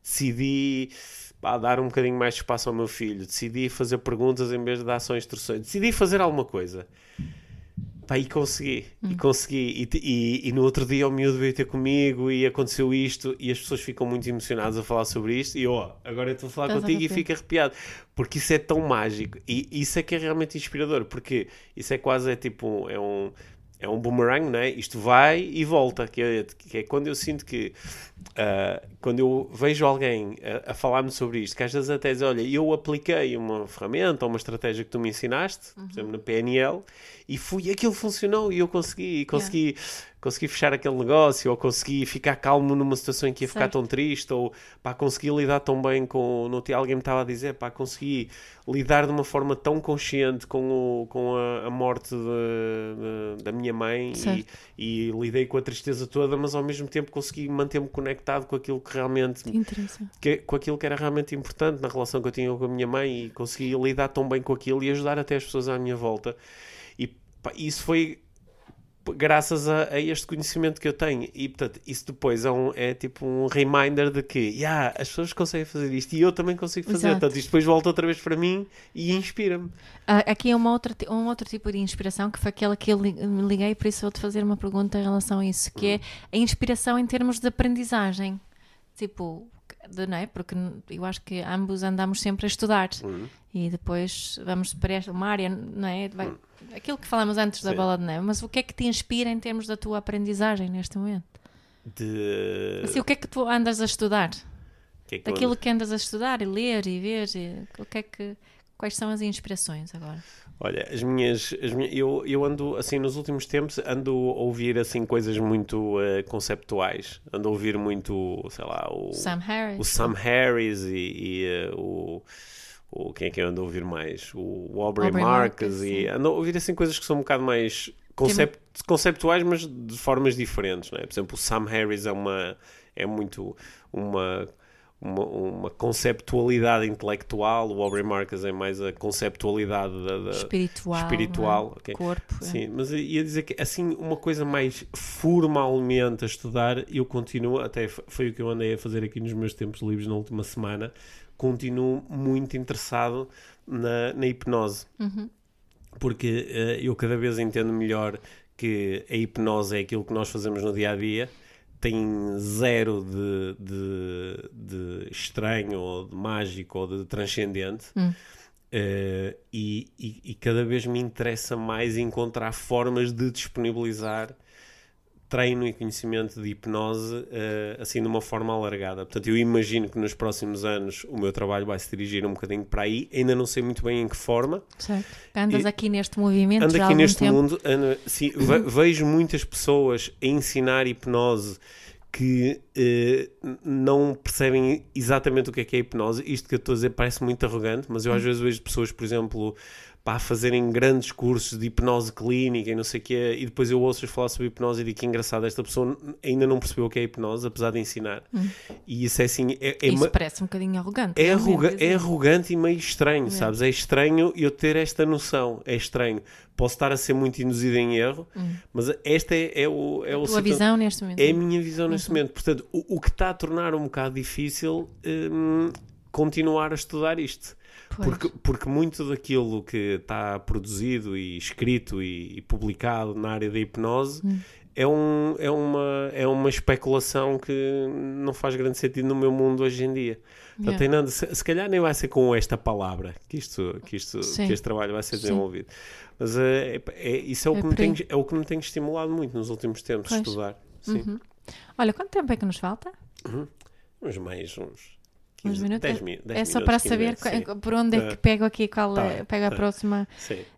Decidi pá, dar um bocadinho mais de espaço ao meu filho, decidi fazer perguntas em vez de dar só instruções, decidi fazer alguma coisa. Pá, e consegui, e consegui, e, e, e no outro dia o miúdo veio ter comigo e aconteceu isto, e as pessoas ficam muito emocionadas a falar sobre isto, e ó, agora eu estou a falar Estás a contigo e bater. fico arrepiado, porque isso é tão mágico, e isso é que é realmente inspirador, porque isso é quase, é tipo, é um, é um boomerang, né? Isto vai e volta, que é, que é quando eu sinto que, ah, quando eu vejo alguém a, a falar-me sobre isto, que às vezes até diz, olha, eu apliquei uma ferramenta ou uma estratégia que tu me ensinaste, por exemplo, na PNL, e fui, aquilo funcionou e eu consegui, consegui, consegui fechar aquele negócio, ou consegui ficar calmo numa situação em que ia ficar Certo. tão triste, ou pá, consegui lidar tão bem com, no dia alguém me estava a dizer, pá, consegui lidar de uma forma tão consciente com, o, com a, a morte de- de- da minha mãe e, e lidei com a tristeza toda, mas ao mesmo tempo consegui manter-me conectado com aquilo que realmente que, com aquilo que era realmente importante na relação que eu tinha com a minha mãe e consegui lidar tão bem com aquilo e ajudar até as pessoas à minha volta. Isso foi graças a, a este conhecimento que eu tenho. E portanto, isso depois é, um, é tipo um reminder de que yeah, as pessoas conseguem fazer isto e eu também consigo fazer. Exato. Portanto, isto depois volta outra vez para mim e inspira-me. Ah, aqui é uma outra, um outro tipo de inspiração que foi aquela que eu li- me liguei, por isso vou-te fazer uma pergunta em relação a isso, que é a inspiração em termos de aprendizagem. Tipo, de, não é? Porque eu acho que ambos andamos sempre a estudar Uhum. E depois vamos para esta, uma área, não é? Vai- aquilo que falamos antes da Sim. bola de neve, mas o que é que te inspira em termos da tua aprendizagem neste momento? De... Assim, o que é que tu andas a estudar? que é que Daquilo que andas a estudar e ler e ver, e o que é que, quais são as inspirações agora? Olha, as minhas, as minhas eu, eu ando, assim, nos últimos tempos, ando a ouvir, assim, coisas muito eh, conceptuais. Ando a ouvir muito, sei lá, o... Sam Harris. o Sam Harris e, e, eh, o, o. Quem é que eu ando a ouvir mais? O Aubrey, Aubrey Marcus. Marcus, e ando a ouvir assim coisas que são um bocado mais concep- conceptuais, mas de formas diferentes. Não é? Por exemplo, o Sam Harris é uma. É muito uma. Uma, uma conceptualidade intelectual, o Aubrey Marcus é mais a conceptualidade da, da- espiritual, espiritual, é? ok. corpo. é. Sim, mas eu ia dizer que assim, uma coisa mais formalmente a estudar, eu continuo, até foi o que eu andei a fazer aqui nos meus tempos livres na última semana, continuo muito interessado na, na hipnose. Uhum. Porque eh, eu cada vez entendo melhor que a hipnose é aquilo que nós fazemos no dia a dia, tem zero de, de, de estranho, ou de mágico, ou de transcendente. Hum. Eh, e, e- e cada vez me interessa mais encontrar formas de disponibilizar treino e conhecimento de hipnose eh, assim de uma forma alargada. Portanto, eu imagino que nos próximos anos o meu trabalho vai se dirigir um bocadinho para aí. Ainda não sei muito bem em que forma. Certo. Andas E- aqui neste movimento Ando aqui neste tempo. mundo, ando- sim, ve- vejo muitas pessoas a ensinar hipnose que eh, não percebem exatamente o que é que é hipnose. Isto que eu estou a dizer parece muito arrogante, mas eu às vezes vejo pessoas, por exemplo, para fazerem grandes cursos de hipnose clínica e não sei o quê, e depois eu ouço-as falar sobre hipnose e digo que engraçado, esta pessoa ainda não percebeu o que é hipnose, apesar de ensinar. E isso é assim, é, é Isso ma- parece um bocadinho arrogante. é, realmente, arroga- é arrogante e meio estranho, sabes? É estranho eu ter esta noção. É estranho. Posso estar a ser muito induzido em erro, mas esta é, é o. É, o Tua situa- visão neste momento. é a minha visão neste momento. Portanto, o, o que está a tornar um bocado difícil hum, continuar a estudar isto. Pois. Porque, porque muito daquilo que está produzido e escrito e, e publicado na área da hipnose Hum. é, um, é, uma, é uma especulação que não faz grande sentido no meu mundo hoje em dia. Portanto, Yeah. nada- se, se calhar nem vai ser com esta palavra que, isto, que, isto, Sim. que este trabalho vai ser Sim. desenvolvido. Mas é, é- é- isso é o, É que me tem, é o que me tem estimulado muito nos últimos tempos, Pois. estudar. Sim. Uhum. Olha, quanto tempo é que nos falta? Uns mais Uns 15, minutos? 10 É- mi- 10 é só minutos, para 15 saber minutos, por onde é que pego aqui, qual Tá é, pego a tá. próxima,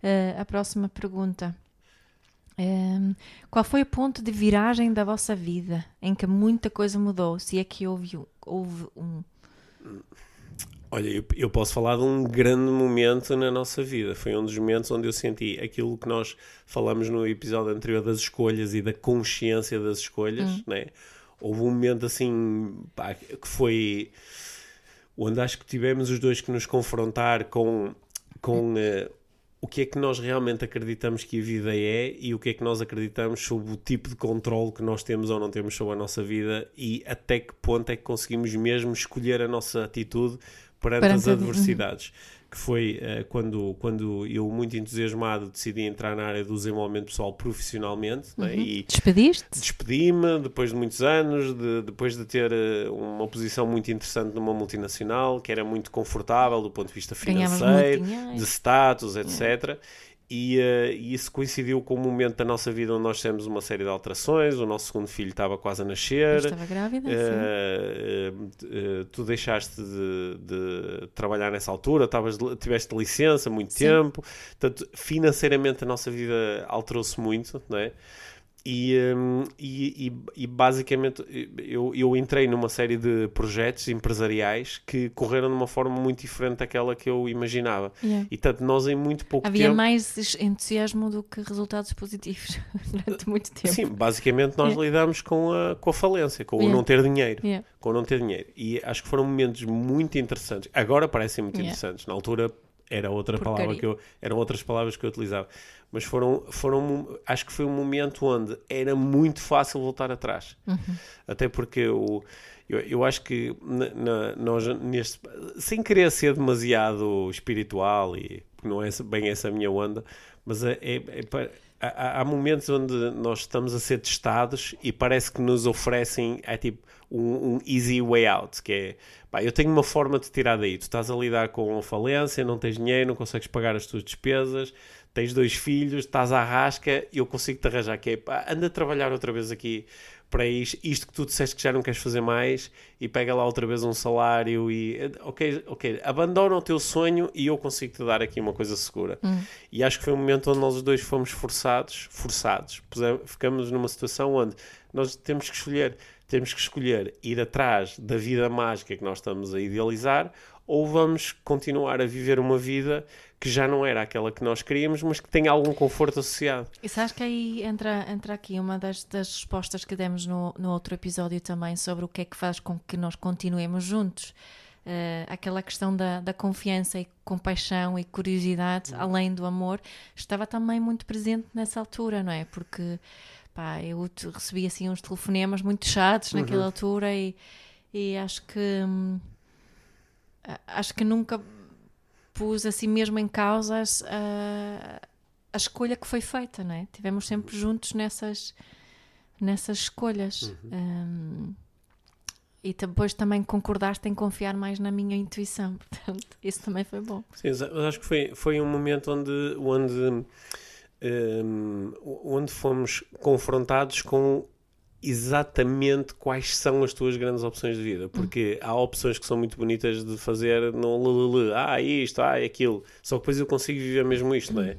eh, a próxima pergunta. Ehm, qual foi o ponto de viragem da vossa vida em que muita coisa mudou? Se é que houve, um- houve um. Olha, eu, eu posso falar de um grande momento na nossa vida. Foi um dos momentos onde eu senti aquilo que nós falamos no episódio anterior das escolhas e da consciência das escolhas, né? Houve um momento assim pá, que foi onde acho que tivemos os dois que nos confrontar com, com eh, o que é que nós realmente acreditamos que a vida é e o que é que nós acreditamos sobre o tipo de controle que nós temos ou não temos sobre a nossa vida e até que ponto é que conseguimos mesmo escolher a nossa atitude perante, Perante as a- adversidades. Que foi eh, quando, quando eu, muito entusiasmado, decidi entrar na área do desenvolvimento pessoal profissionalmente né, e Despediste? despedi-me depois de muitos anos, de- depois de ter eh, uma posição muito interessante numa multinacional, que era muito confortável do ponto de vista financeiro, de status, etc. E, eh, e isso coincidiu com o momento da nossa vida onde nós temos uma série de alterações. O nosso segundo filho estava quase a Eu nascer. estava grávida, sim. Eh, eh, tu deixaste de, de trabalhar nessa altura, estavas de- tiveste licença muito Sim. tempo, portanto, financeiramente a nossa vida alterou-se muito, não é? E, hum, e, e- e basicamente eu, eu entrei numa série de projetos empresariais que correram de uma forma muito diferente daquela que eu imaginava. Yeah. E tanto nós em muito pouco Havia tempo. mais entusiasmo do que resultados positivos durante muito tempo. Sim, basicamente nós Yeah. lidamos com a, com a falência, com o Yeah. não ter dinheiro. Com não ter dinheiro. E acho que foram momentos muito interessantes. Agora parecem muito interessantes. Na altura era outra Porcaria. palavra que eu eram outras palavras que eu utilizava. Mas foram foram acho que foi um momento onde era muito fácil voltar atrás. Uhum. Até porque eu eu, eu acho que na- nós neste sem querer ser demasiado espiritual e não é bem essa a minha onda, mas é, é- é há, há momentos onde nós estamos a ser testados e parece que nos oferecem é tipo um, um easy way out, que é pá, eu tenho uma forma de tirar daí. Tu estás a lidar com falência, não tens dinheiro, não consegues pagar as tuas despesas, tens dois filhos, estás à rasca, eu consigo te arranjar que é pá, anda a trabalhar outra vez aqui para isto, isto que tu disseste que já não queres fazer mais e pega lá outra vez um salário e ok, ok, abandona o teu sonho e eu consigo te dar aqui uma coisa segura. E acho que foi um momento onde nós os dois fomos forçados, forçados, ficamos numa situação onde nós temos que escolher, temos que escolher ir atrás da vida mágica que nós estamos a idealizar ou vamos continuar a viver uma vida que já não era aquela que nós queríamos, mas que tem algum conforto associado. E sabes que aí entra, entra aqui uma das, das respostas que demos no, no outro episódio também sobre o que é que faz com que nós continuemos juntos. Eh, aquela questão da, da confiança e compaixão e curiosidade, além do amor, estava também muito presente nessa altura, não é? Porque pá, eu recebi assim uns telefonemas muito chatos naquela altura e, e acho que hum, acho que nunca pus assim mesmo em causa a, a escolha que foi feita, não é? Tivemos sempre juntos nessas, nessas escolhas. Um, e depois também concordaste em confiar mais na minha intuição, portanto, isso também foi bom. Sim, acho que foi, foi um momento onde, onde, hum, onde fomos confrontados com exatamente quais são as tuas grandes opções de vida, porque há opções que são muito bonitas de fazer no lululu, ah, isto, ah, aquilo, só que depois eu consigo viver mesmo isto, não é?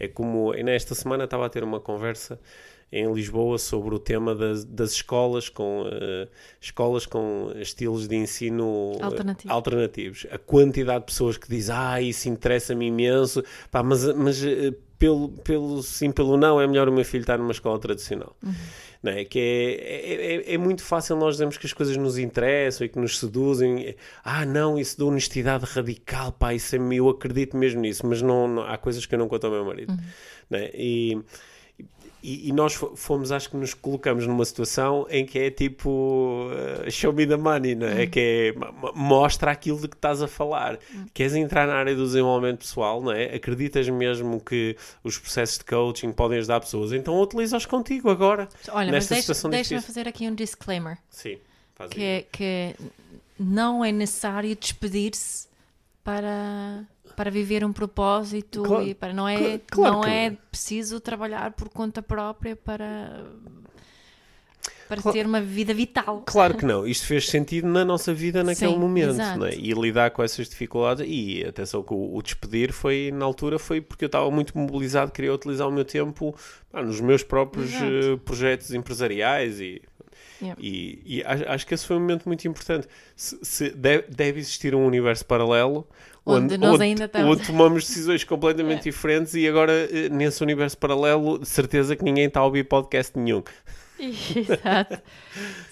É como, nesta semana estava a ter uma conversa em Lisboa sobre o tema das, das escolas com eh, escolas com estilos de ensino eh, Alternativo. alternativos. A quantidade de pessoas que diz ah, isso interessa-me imenso, pá, mas, mas eh, pelo, pelo sim, pelo não, é melhor o meu filho estar numa escola tradicional. Não é? Que é, é, é- é muito fácil nós dizermos que as coisas nos interessam e que nos seduzem. Ah, não, isso da honestidade radical, pá, isso é, eu acredito mesmo nisso, mas não, não- há coisas que eu não conto ao meu marido. Não é? E e, e nós fo- fomos, acho que nos colocamos numa situação em que é tipo uh, show me the money, não é? Que é mostra aquilo de que estás a falar. Queres entrar na área do desenvolvimento pessoal, não é? Acreditas mesmo que os processos de coaching podem ajudar pessoas, então utiliza-os contigo agora. Olha, mas Nesta deixa- situação deixa-me fazer aqui um disclaimer. Sim, faz que, aí. é- que não é necessário despedir-se para, para viver um propósito Claro, e para não é, cla- claro não é não. preciso trabalhar por conta própria para, para Cla- ter uma vida vital. Claro que não, isto fez sentido na nossa vida naquele Sim, momento, exato. não é? E lidar com essas dificuldades, e atenção que o, o despedir foi, na altura, foi porque eu estava muito mobilizado, queria utilizar o meu tempo pá, nos meus próprios eh, projetos empresariais e, Yeah. e, e acho que esse foi um momento muito importante. Se, se deve, deve existir um universo paralelo Onde nós ainda estamos. onde tomamos decisões completamente É. diferentes e agora eh, nesse universo paralelo, de certeza que ninguém está a ouvir podcast nenhum. Exato.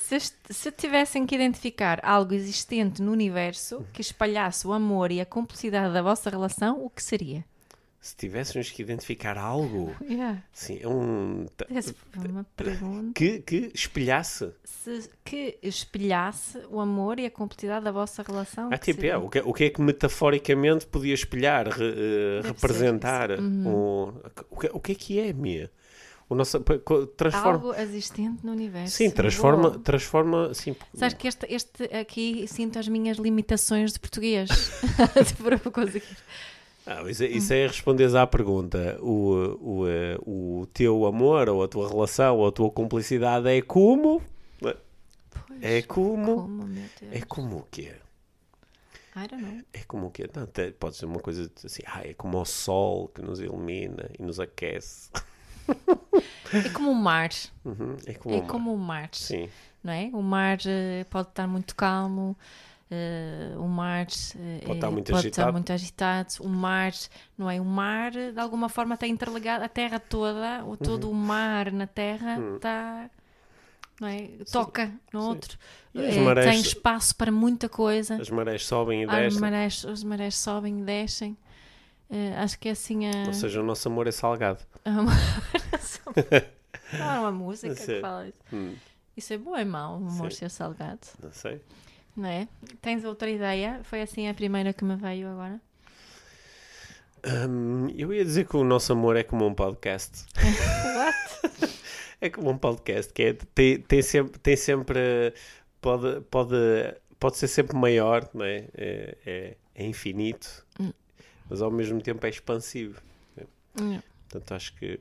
Se, se tivessem que identificar algo existente no universo que espalhasse o amor e a cumplicidade da vossa relação, o que seria? Se tivéssemos que identificar algo, Yeah. sim, é um. Que, que espelhasse. Se, que espelhasse o amor e a cumplicidade da vossa relação. Ah, tipo, é, o, que, o que é que metaforicamente podia espelhar, re- Deve representar? isso. o, o, que, o que é que é, Mia? O nosso, transforma. Algo existente no universo. Sim, transforma, transforma sim, Sabes que este, este aqui sinto as minhas limitações de português. Para conseguir. Ah, isso, é, isso é responderes à pergunta. O, o, eh, o teu amor, ou a tua relação, ou a tua cumplicidade é como? Pois, É como? Como. É como o quê? I don't know. É como o quê? Não, até pode ser uma coisa assim, ah, é como o sol que nos ilumina e nos aquece. É como o mar. Uhum, é como É o mar. como o mar. Sim, Não é? O mar eh, pode estar muito calmo. Eh, o mar eh, Pode estar eh, muito pode agitado. estar muito agitado. O mar, não é? O mar, de alguma forma, está interligado. A terra toda, ou todo Uhum. o mar na terra, Hum. está. Não é? Toca no sim. outro. As Eh, marés- Tem espaço para muita coisa. as marés sobem e As descem. marés, as marés sobem e descem. Eh, acho que é assim a. Ou seja, o nosso amor é salgado. a uma... Não é uma música que fala isso. Hum, Isso é bom ou é mau, o amor Sim. ser salgado? não sei. Não é? Tens outra ideia? Foi assim a primeira que me veio agora. Hum, eu ia dizer que o nosso amor é como um podcast. What? É como um podcast que é, tem, tem sempre, tem sempre pode, pode, pode ser sempre maior, não é? É, é, é infinito, Hum. mas ao mesmo tempo é expansivo. Hum, Portanto, acho que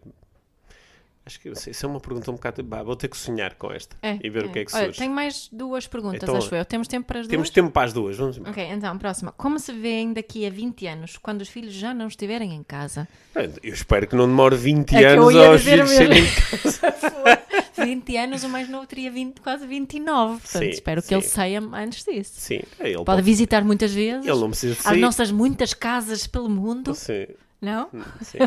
acho que isso é uma pergunta um bocado. Bah, vou ter que sonhar com esta É, e ver o que é que Olha, surge. tenho mais duas perguntas, Então, acho eu. Temos tempo para as Temos duas? tempo para as duas, vamos embora. Ok, então, próxima. Como se vêem daqui a 20 anos, quando os filhos já não estiverem em casa? Eu espero que não demore 20 É anos aos filhos serem 20 anos, o mais novo teria 20, quase 29. Portanto, Sim, espero que sim. ele saia antes disso. Sim, é, ele, Pode pode, visitar muitas vezes ele não precisa de as sair. nossas muitas casas pelo mundo, Sim, não? sim.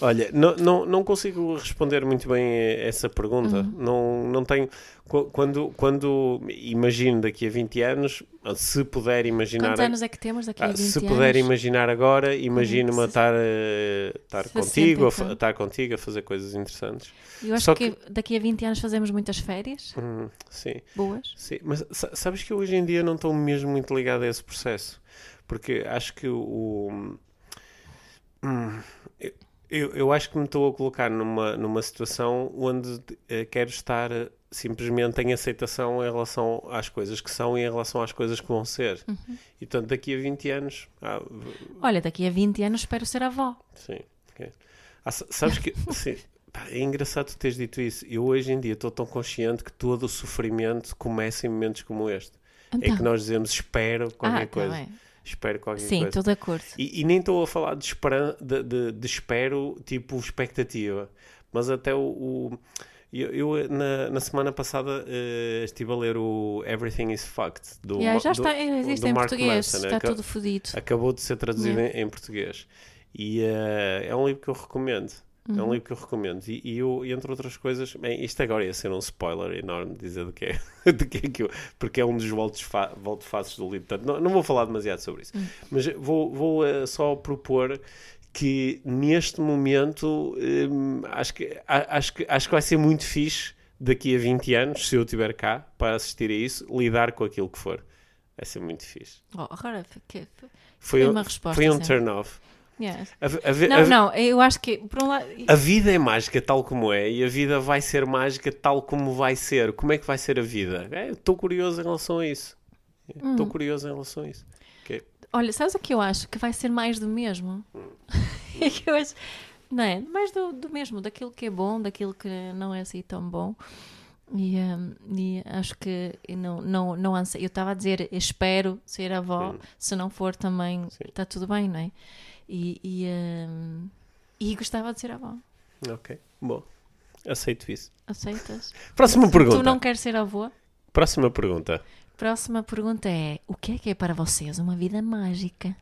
Olha, não, não, não consigo responder muito bem a essa pergunta. Uhum. Não, não tenho. qu- Quando, quando imagino daqui a 20 anos, se puder imaginar. Quantos anos é que temos daqui a Ah, 20 se anos? puder imaginar agora, imagino-me a se- estar, eh, estar 60 contigo, a, fa- então. estar contigo, a fazer coisas interessantes. Eu acho Só que... daqui a 20 anos fazemos muitas férias Hum, sim. boas. Sim, mas sa- sabes que eu hoje em dia não estou mesmo muito ligado a esse processo, porque acho que o. Hum, eu- eu, eu acho que me estou a colocar numa, numa situação onde eh, quero estar eh, simplesmente em aceitação em relação às coisas que são e em relação às coisas que vão ser. Uhum. E portanto, daqui a 20 anos. ah, Olha, daqui a 20 anos espero ser avó. sim. ok. Ah, sa- sabes que. sim, é engraçado tu teres dito isso. Eu hoje em dia estou tão consciente que todo o sofrimento começa em momentos como este. É Então. que nós dizemos espero qualquer ah, tá coisa. bem. Espero qualquer Sim, coisa. estou de acordo. E, e nem estou a falar de, esperan de, de, de espero, tipo expectativa. Mas até o. o- eu, eu, na, na semana passada eh, estive a ler o Everything is Fucked do, Yeah, já do- está, existe do em Mark português, Manson, está tudo fodido. Acabou de ser traduzido em, em português. E eh, é um livro que eu recomendo. É Uhum. um livro que eu recomendo. E, e eu, entre outras coisas, bem, isto agora ia ser um spoiler enorme dizer do que é, do que, é que eu. Porque é um dos volte-faces do livro. Portanto, não, não vou falar demasiado sobre isso. Hum. Mas vou, vou eh, só propor que neste momento hum, acho, que, acho, que, acho que vai ser muito fixe daqui a 20 anos, se eu estiver cá para assistir a isso, lidar com aquilo que for. Vai ser muito fixe. Oh, agora Foi, foi um- uma resposta. foi um sempre. turn off. Yes. A, a, Não, a- não, eu acho que, por um lado, a vida é mágica tal como é e a vida vai ser mágica tal como vai ser. Como é que vai ser a vida? É, Estou curioso em relação a isso. Hum. Estou curioso em relação a isso. Ok. olha, sabes o que eu acho? Que vai ser mais do mesmo. É que eu acho, não é? Mais do, do mesmo, daquilo que é bom, daquilo que não é assim tão bom. E, hum, e acho que não, não, não anse- Eu estava a dizer, espero ser avó, se não for também está tudo bem, não é? E, e, hum, e gostava de ser avó. Ok. Bom. Aceito isso. Aceitas? Próxima pergunta. Tu não queres ser avó? Próxima pergunta. Próxima pergunta é: o que é que é para vocês uma vida mágica?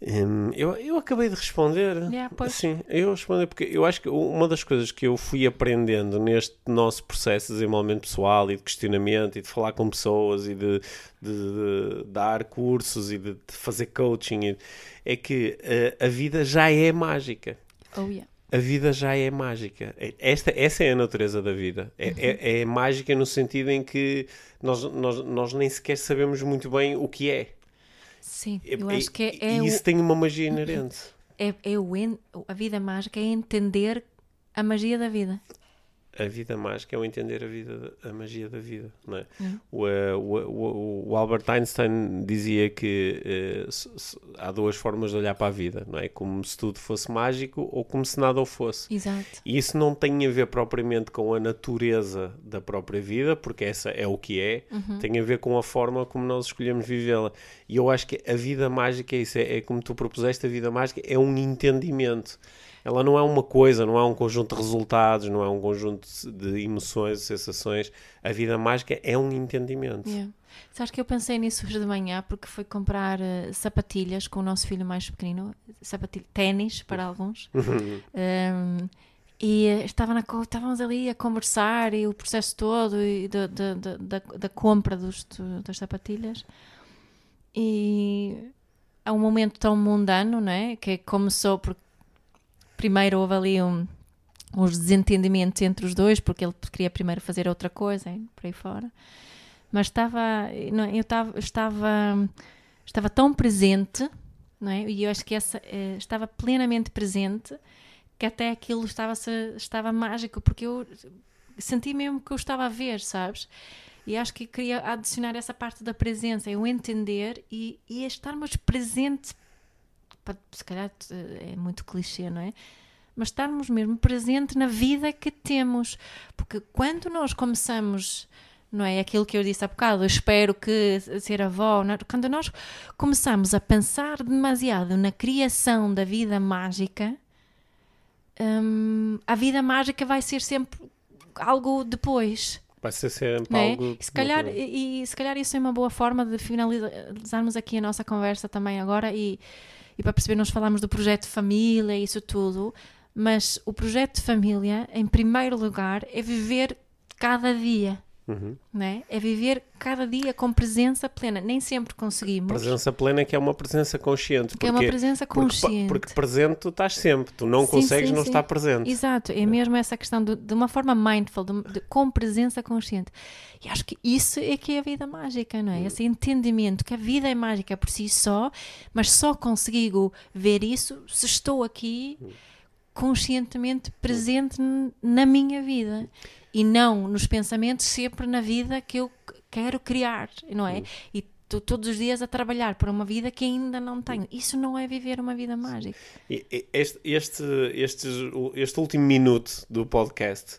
Hum, eu, eu acabei de responder. Yeah. Sim, eu respondi porque eu acho que uma das coisas que eu fui aprendendo neste nosso processo de desenvolvimento pessoal e de questionamento e de falar com pessoas e de, de- de dar cursos e de, de fazer coaching é que eh, a vida já é mágica. Oh, yeah. A vida já é mágica. É- Esta, essa é a natureza da vida. É, é- é mágica no sentido em que nós, nós, nós nem sequer sabemos muito bem o que é. Sim, eu acho que é, e é, o- isso tem uma magia inerente. é, é o en- a vida mágica, é entender a magia da vida. A vida mágica é o entender a vida, a magia da vida, não é? Hum. O, o, o- Albert Einstein dizia que eh, se- se- há duas formas de olhar para a vida, não é? Como se tudo fosse mágico ou como se nada o fosse. Exato. E isso não tem a ver propriamente com a natureza da própria vida, porque essa é o que é, tem a ver com a forma como nós escolhemos vivê-la. E eu acho que a vida mágica é isso, é, é como tu propuseste, a vida mágica é um entendimento. Ela não é uma coisa, não é um conjunto de resultados, não é um conjunto de emoções, de sensações. A vida mágica é um entendimento. Yeah. Sabes que eu pensei nisso hoje de manhã porque fui comprar eh, sapatilhas com o nosso filho mais pequenino, sapatilha, ténis para alguns. Um, e eh, estava na, estávamos ali a conversar e o processo todo e da, da, da, da, compra dos, do- das sapatilhas. E é um momento tão mundano, não é? Que começou porque primeiro houve ali um, uns desentendimentos entre os dois, porque ele queria primeiro fazer outra coisa, hein, por aí fora. Mas estava, não, eu estava, estava, estava tão presente, não é? E eu acho que essa eh, estava plenamente presente que até aquilo estava, estava mágico, porque eu senti mesmo que eu estava a ver, sabes? E acho que queria adicionar essa parte da presença, eu entender e, e estarmos presentes, se calhar é muito clichê, não é? Mas estarmos mesmo presente na vida que temos, porque quando nós começamos, não é aquilo que eu disse há bocado, eu espero que ser avó, é? quando nós começamos a pensar demasiado na criação da vida mágica, hum, a vida mágica vai ser sempre algo depois. Vai ser sempre é? algo. E se calhar, e, e se calhar isso é uma boa forma de finalizarmos aqui a nossa conversa também agora e, e para perceber, nós falamos do projeto de família, isso tudo, mas o projeto de família, em primeiro lugar, é viver cada dia, Uhum. não é? É viver cada dia com presença plena. Nem sempre conseguimos, Presença plena que é uma presença consciente. que é uma porque- presença porque, consciente. porque presente tu estás sempre, tu não Sim, consegues sim, não sim. estar presente. Exato, é mesmo essa questão de, de uma forma mindful, de, de- com presença consciente. E acho que isso é que é a vida mágica, não é? Esse entendimento que a vida é mágica por si só, mas só consigo ver isso se estou aqui conscientemente presente n- na minha vida e não nos pensamentos sempre na vida que eu quero criar, não é? E tô todos os dias a trabalhar por uma vida que ainda não tenho. Isso não é viver uma vida mágica. Este, este, estes- este último minuto do podcast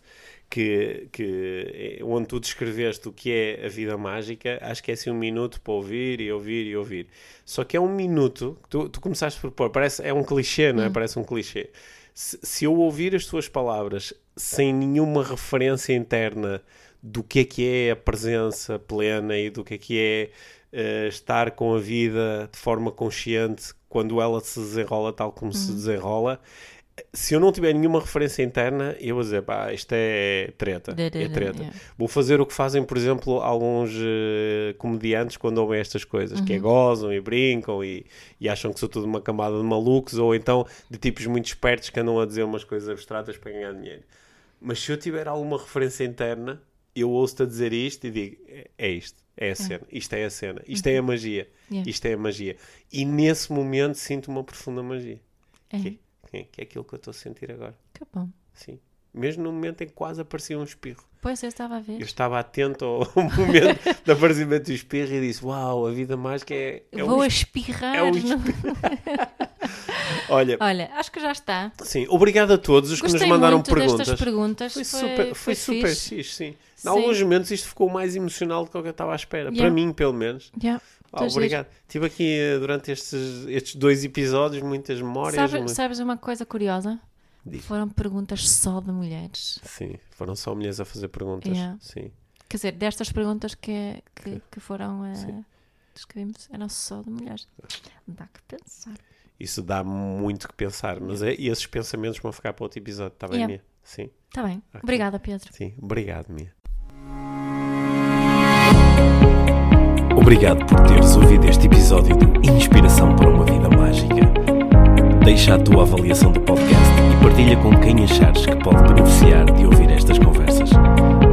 que, que é onde tu descreveste o que é a vida mágica, acho que é assim um minuto para ouvir e ouvir e ouvir. Só que é um minuto que tu, tu começaste por pôr, parece, é um clichê, não é? Parece um clichê. Se, se eu ouvir as tuas palavras sem nenhuma referência interna do que é que é a presença plena e do que é que é eh, estar com a vida de forma consciente quando ela se desenrola tal como se desenrola, se eu não tiver nenhuma referência interna, eu vou dizer, pá, isto é treta. É treta. Yeah. Vou fazer o que fazem, por exemplo, alguns eh, comediantes quando ouvem estas coisas, que é gozam e brincam e, e acham que sou tudo uma camada de malucos, ou então de tipos muito espertos que andam a dizer umas coisas abstratas para ganhar dinheiro. Mas se eu tiver alguma referência interna, eu ouço-te a dizer isto e digo, é, é isto, é a cena, isto é a cena, isto é a magia, isto é a magia. E nesse momento sinto uma profunda magia. É. Que, que, que é aquilo que eu estou a sentir agora. Que bom. Sim. Mesmo no momento em que quase aparecia um espirro. Pois eu estava a ver. Eu estava atento ao momento do aparecimento do espirro e disse: Uau, a vida mágica é. é Vou um a espirro." espirrar. é um no- Olha, Olha, acho que já está. sim, obrigado a todos os que Gostei nos mandaram muito perguntas. destas perguntas. Foi super, foi super fixe. fixe, sim. Em alguns momentos isto ficou mais emocional do que que eu estava à espera. Yeah. Para mim, pelo menos. Yeah. Ah, Muito obrigado. Tive aqui eh, durante estes, estes dois episódios muitas memórias. Sabe- muito- Sabes uma coisa curiosa? Diz. Foram perguntas só de mulheres. Sim, foram só mulheres a fazer perguntas. Yeah. Sim. Quer dizer, destas perguntas que, que, que foram descrevimos, eram só de mulheres. Dá que pensar. Isso dá muito que pensar, mas é, e esses pensamentos vão ficar para outro episódio, está bem, Yeah. Mia? Sim, Está bem. Ok. Obrigada, Pedro. sim. Obrigado, Mia. Obrigado por teres ouvido este episódio de Inspiração para uma Vida Mágica. Deixa a tua avaliação do podcast e partilha com quem achares que pode beneficiar de ouvir estas conversas